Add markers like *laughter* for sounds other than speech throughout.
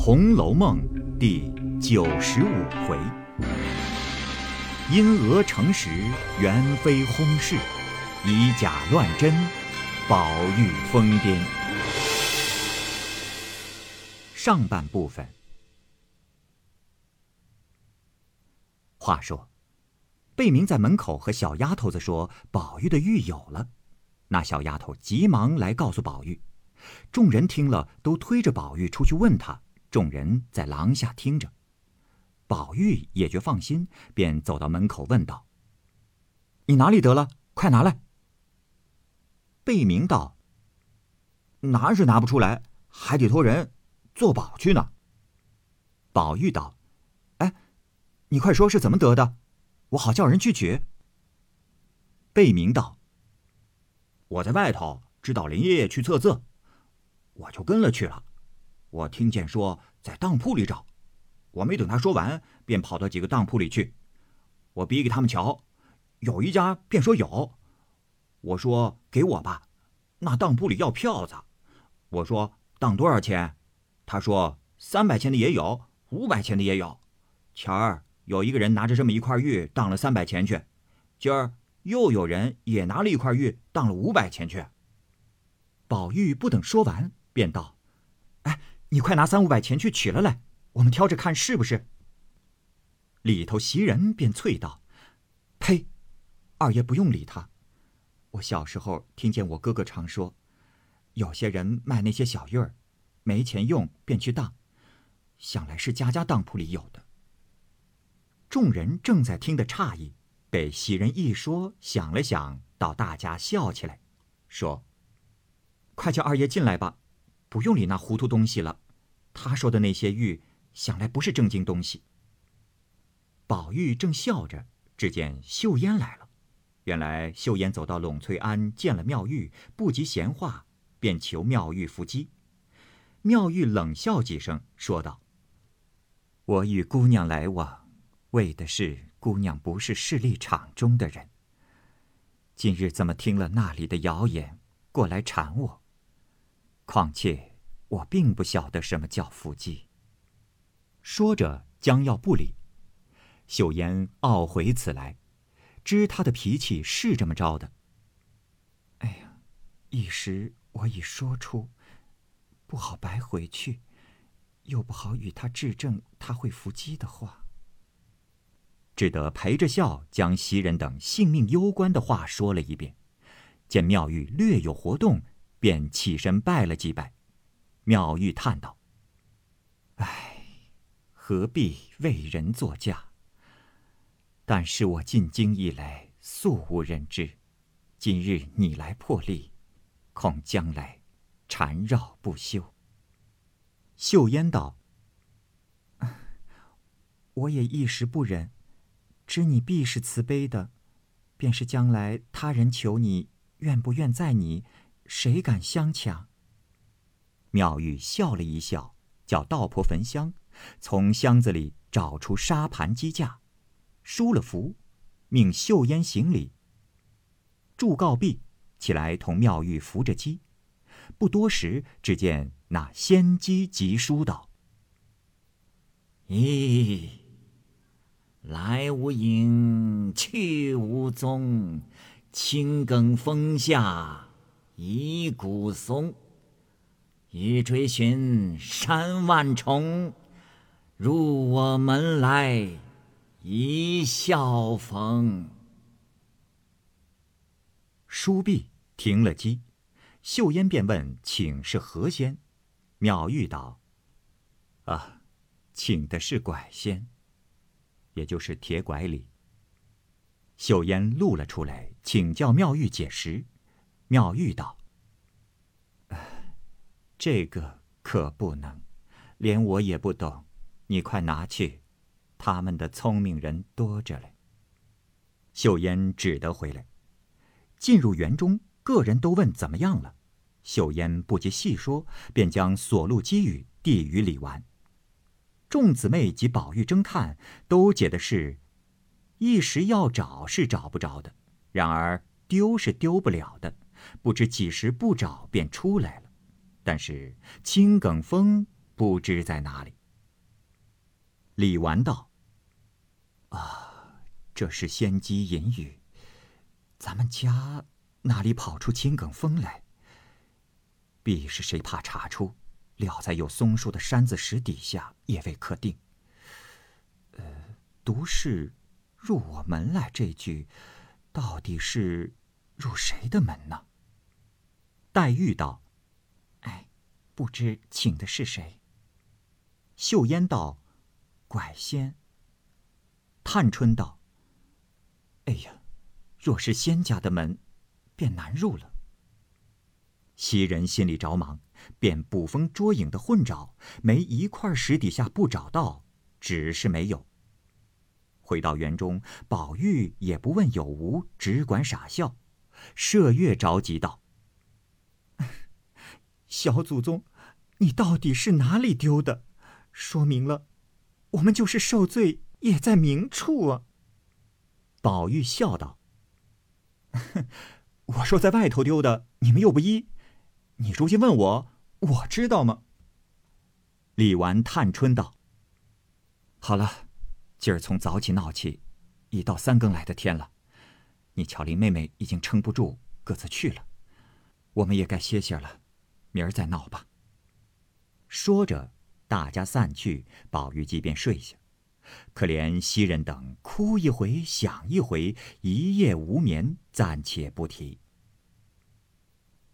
红楼梦》第九十五回：因讹成实，元妃轰事；以假乱真，宝玉疯癫。上半部分。话说，贝明在门口和小丫头子说：“宝玉的玉有了。”那小丫头急忙来告诉宝玉。众人听了，都推着宝玉出去问他。众人在廊下听着，宝玉也觉放心，便走到门口问道：“你哪里得了？快拿来。”贝明道：“拿是拿不出来，还得托人做保去呢。”宝玉道：“哎，你快说是怎么得的，我好叫人去取。”贝明道：“我在外头知道林爷爷去测字。”我就跟了去了，我听见说在当铺里找，我没等他说完，便跑到几个当铺里去。我比给他们瞧，有一家便说有，我说给我吧，那当铺里要票子，我说当多少钱？他说三百钱的也有，五百钱的也有。前儿有一个人拿着这么一块玉当了三百钱去，今儿又有人也拿了一块玉当了五百钱去。宝玉不等说完。便道：“哎，你快拿三五百钱去取了来，我们挑着看是不是。”里头袭人便啐道：“呸！二爷不用理他。我小时候听见我哥哥常说，有些人卖那些小玉儿，没钱用便去当，想来是家家当铺里有的。”众人正在听得诧异，被袭人一说，想了想，倒大家笑起来，说：“快叫二爷进来吧。”不用理那糊涂东西了，他说的那些玉，想来不是正经东西。宝玉正笑着，只见秀烟来了。原来秀烟走到栊翠庵，见了妙玉，不及闲话，便求妙玉扶机。妙玉冷笑几声，说道：“我与姑娘来往，为的是姑娘不是势力场中的人。今日怎么听了那里的谣言，过来缠我？”况且我并不晓得什么叫伏击。说着将要不理，秀烟懊悔此来，知他的脾气是这么着的。哎呀，一时我已说出，不好白回去，又不好与他质证他会伏击的话，只得陪着笑，将袭人等性命攸关的话说了一遍。见妙玉略有活动。便起身拜了几拜，妙玉叹道：“唉，何必为人作嫁？但是我进京以来素无人知，今日你来破例，恐将来缠绕不休。”秀烟道：“我也一时不忍，知你必是慈悲的，便是将来他人求你，愿不愿在你？”谁敢相抢？妙玉笑了一笑，叫道婆焚香，从箱子里找出沙盘鸡架，输了符，命秀烟行礼。祝告毕，起来同妙玉扶着鸡。不多时，只见那仙姬急书道：“咦，来无影，去无踪，青埂峰下。”一古松，欲追寻山万重，入我门来一笑逢。书毕，停了机，秀烟便问：“请是何仙？”妙玉道：“啊，请的是拐仙，也就是铁拐李。”秀烟露了出来，请教妙玉解释。妙玉道：“这个可不能，连我也不懂。你快拿去，他们的聪明人多着嘞。”秀烟只得回来，进入园中，个人都问怎么样了。秀烟不及细说，便将所录机语递与李纨。众姊妹及宝玉争看，都解的是：一时要找是找不着的，然而丢是丢不了的。不知几时不找便出来了，但是青埂峰不知在哪里。李纨道：“啊，这是仙姬隐语。咱们家哪里跑出青埂峰来？必是谁怕查出，撂在有松树的山子石底下，也未可定。呃，独是入我门来这句，到底是入谁的门呢？”黛玉道：“哎，不知请的是谁？”秀烟道：“怪仙。”探春道：“哎呀，若是仙家的门，便难入了。”袭人心里着忙，便捕风捉影的混找，没一块石底下不找到，只是没有。回到园中，宝玉也不问有无，只管傻笑。麝月着急道。小祖宗，你到底是哪里丢的？说明了，我们就是受罪也在明处啊。宝玉笑道：“ *laughs* 我说在外头丢的，你们又不依。你如今问我，我知道吗？”李纨、探春道：“好了，今儿从早起闹起，已到三更来的天了。你巧林妹妹已经撑不住，各自去了，我们也该歇歇了。”明儿再闹吧。说着，大家散去，宝玉即便睡下。可怜袭人等哭一回，想一回，一夜无眠，暂且不提。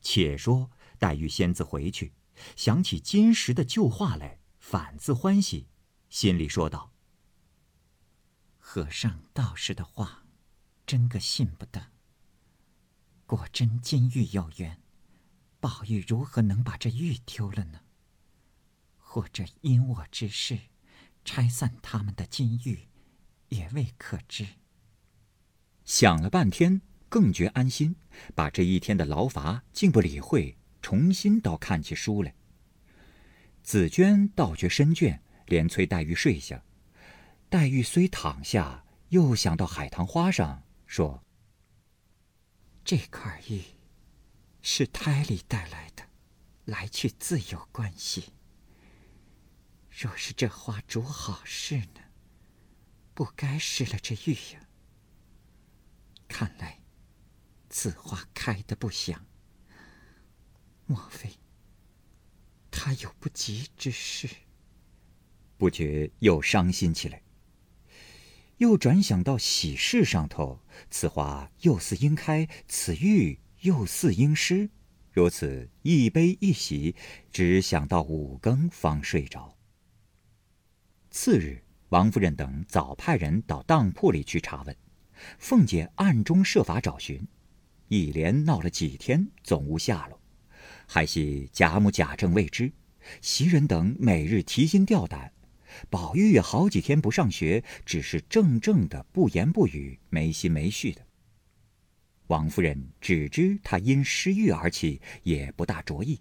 且说黛玉仙子回去，想起金石的旧话来，反自欢喜，心里说道：“和尚道士的话，真个信不得。果真金玉有缘。”宝玉如何能把这玉丢了呢？或者因我之事，拆散他们的金玉，也未可知。想了半天，更觉安心，把这一天的劳乏竟不理会，重新倒看起书来。紫娟倒觉深倦，连催黛玉睡下。黛玉虽躺下，又想到海棠花上，说：“这块玉。”是胎里带来的，来去自有关系。若是这花主好事呢，不该失了这玉呀。看来此花开的不祥，莫非他有不吉之事？不觉又伤心起来，又转想到喜事上头，此花又似应开，此玉。又似应诗，如此一悲一喜，只想到五更方睡着。次日，王夫人等早派人到当铺里去查问，凤姐暗中设法找寻，一连闹了几天，总无下落。还系贾母、贾政未知，袭人等每日提心吊胆，宝玉也好几天不上学，只是怔怔的不言不语，没心没绪的。王夫人只知他因失玉而起，也不大着意。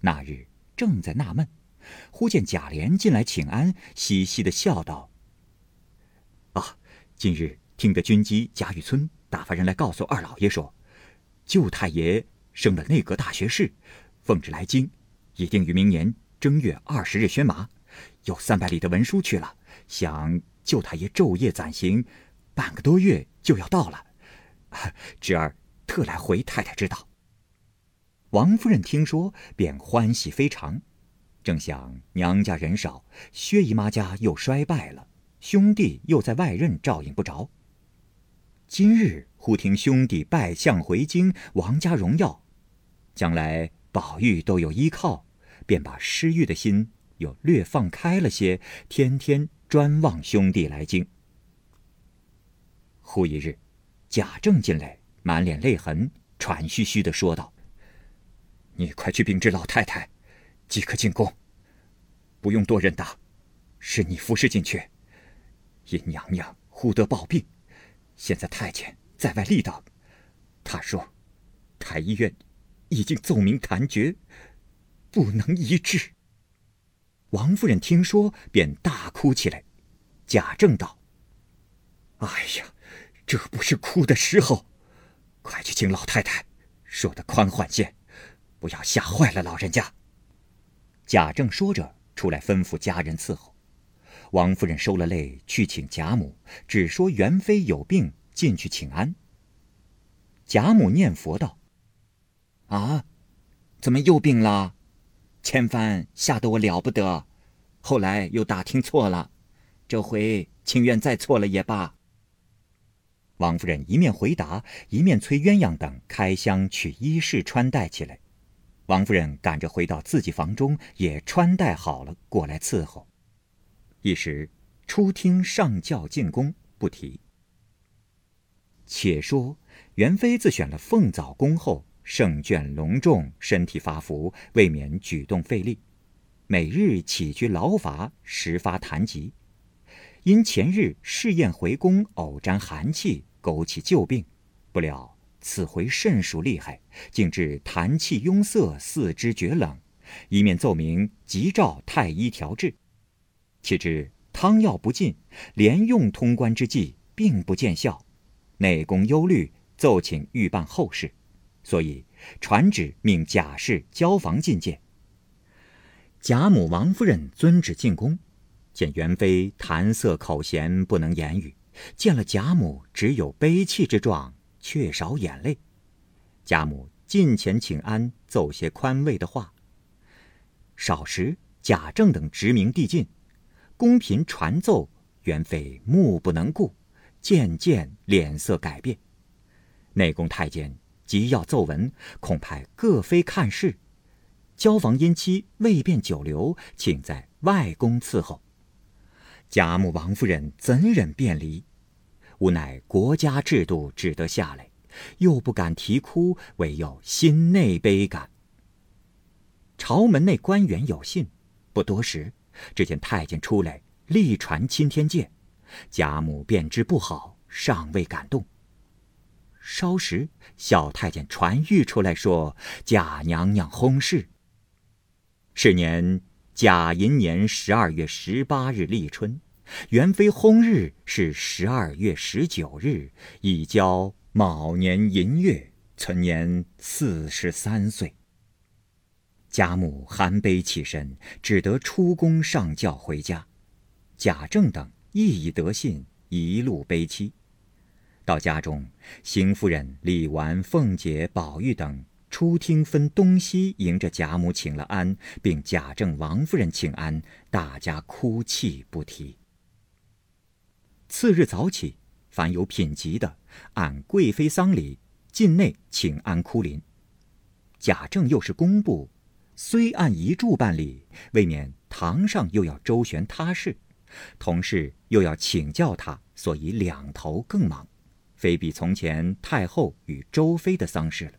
那日正在纳闷，忽见贾琏进来请安，嘻嘻的笑道：“啊，今日听得军机贾雨村打发人来告诉二老爷说，舅太爷升了内阁大学士，奉旨来京，已定于明年正月二十日宣麻，有三百里的文书去了，想舅太爷昼夜暂行，半个多月就要到了。” *laughs* 侄儿特来回太太知道。王夫人听说，便欢喜非常。正想娘家人少，薛姨妈家又衰败了，兄弟又在外任照应不着。今日忽听兄弟拜相回京，王家荣耀，将来宝玉都有依靠，便把失玉的心又略放开了些，天天专望兄弟来京。忽一日。贾政进来，满脸泪痕，喘吁吁的说道：“你快去禀知老太太，即刻进宫，不用多人打，是你服侍进去。因娘娘忽得暴病，现在太监在外立等。他说，太医院已经奏明残绝，不能医治。”王夫人听说，便大哭起来。贾政道：“哎呀！”这不是哭的时候，快去请老太太说的宽缓些，不要吓坏了老人家。贾政说着，出来吩咐家人伺候。王夫人收了泪去请贾母，只说元妃有病，进去请安。贾母念佛道：“啊，怎么又病了？千帆吓得我了不得，后来又打听错了，这回情愿再错了也罢。”王夫人一面回答，一面催鸳鸯等开箱取衣饰穿戴起来。王夫人赶着回到自己房中，也穿戴好了过来伺候。一时初听上轿进宫，不提。且说元妃自选了凤藻宫后，圣眷隆重，身体发福，未免举动费力，每日起居劳乏，时发痰疾。因前日试验回宫，偶沾寒气，勾起旧病。不料此回甚属厉害，竟致痰气壅塞，四肢厥冷。一面奏明急召太医调治。岂知汤药不进，连用通关之计，并不见效。内宫忧虑，奏请预办后事，所以传旨命贾氏交房觐见。贾母、王夫人遵旨进宫。见元妃谈色口咸，不能言语；见了贾母，只有悲泣之状，却少眼泪。贾母近前请安，奏些宽慰的话。少时，贾政等直名递进，宫嫔传奏，元妃目不能顾，渐渐脸色改变。内宫太监急要奏闻，恐派各妃看事，交房姻妻未便久留，请在外宫伺候。贾母、王夫人怎忍便离？无奈国家制度只得下来，又不敢啼哭，唯有心内悲感。朝门内官员有信，不多时，只见太监出来，力传钦天监。贾母便知不好，尚未感动。稍时，小太监传谕出来说：“贾娘娘薨逝。是年甲寅年十二月十八日立春。”元妃薨日是十二月十九日，已交卯年寅月，存年四十三岁。贾母含悲起身，只得出宫上轿回家。贾政等亦已得信，一路悲戚。到家中，邢夫人、李纨、凤姐、宝玉等初听分东西迎着贾母请了安，并贾政、王夫人请安，大家哭泣不提。次日早起，凡有品级的，按贵妃丧礼进内请安哭临。贾政又是工部，虽按遗嘱办理，未免堂上又要周旋他事，同事又要请教他，所以两头更忙，非比从前太后与周妃的丧事了。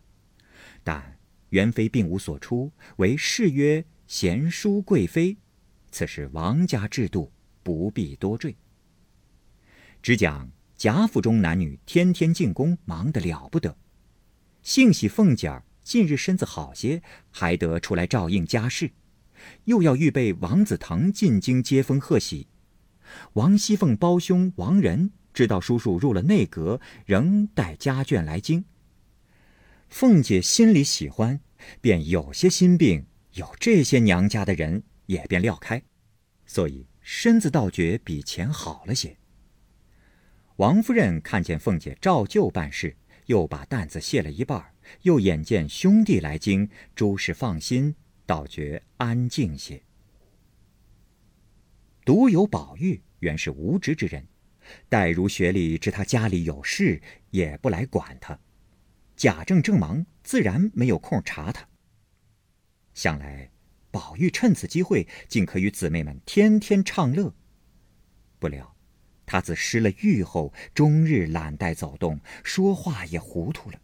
但元妃并无所出，为谥曰贤淑贵妃，此是王家制度，不必多赘。只讲贾府中男女天天进宫，忙得了不得。幸喜凤姐儿近日身子好些，还得出来照应家事，又要预备王子腾进京接风贺喜。王熙凤胞兄王仁知道叔叔入了内阁，仍带家眷来京。凤姐心里喜欢，便有些心病，有这些娘家的人也便撂开，所以身子倒觉比前好了些。王夫人看见凤姐照旧办事，又把担子卸了一半，又眼见兄弟来京，诸事放心，倒觉安静些。独有宝玉原是无职之人，黛如学历知他家里有事，也不来管他。贾政正忙，自然没有空查他。想来宝玉趁此机会，竟可与姊妹们天天畅乐。不料。他自失了玉后，终日懒怠走动，说话也糊涂了。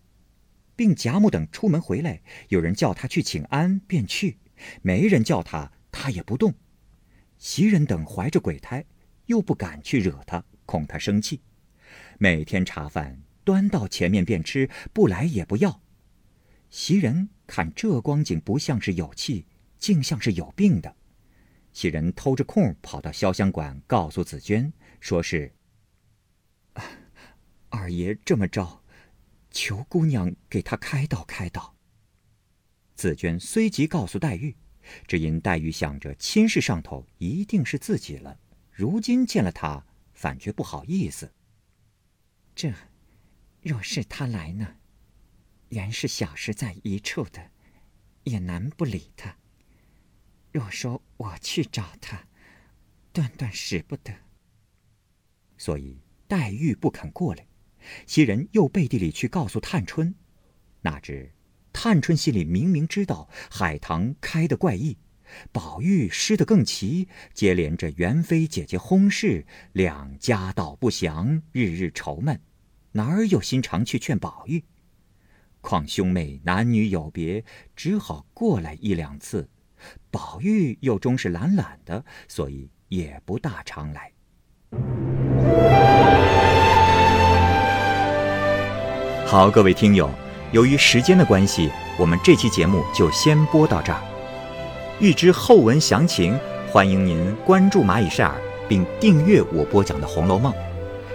并贾母等出门回来，有人叫他去请安，便去；没人叫他，他也不动。袭人等怀着鬼胎，又不敢去惹他，恐他生气。每天茶饭端到前面便吃，不来也不要。袭人看这光景，不像是有气，竟像是有病的。袭人偷着空跑到潇湘馆，告诉紫娟。说是二爷这么着，求姑娘给他开导开导。紫娟随即告诉黛玉，只因黛玉想着亲事上头一定是自己了，如今见了他，反觉不好意思。这，若是他来呢？原是小时在一处的，也难不理他。若说我去找他，断断使不得。所以黛玉不肯过来，袭人又背地里去告诉探春，哪知探春心里明明知道海棠开的怪异，宝玉失的更奇，接连着元妃姐姐薨事，两家道不祥，日日愁闷，哪儿有心肠去劝宝玉？况兄妹男女有别，只好过来一两次。宝玉又终是懒懒的，所以也不大常来。好，各位听友，由于时间的关系，我们这期节目就先播到这儿。欲知后文详情，欢迎您关注蚂蚁晒尔，并订阅我播讲的《红楼梦》。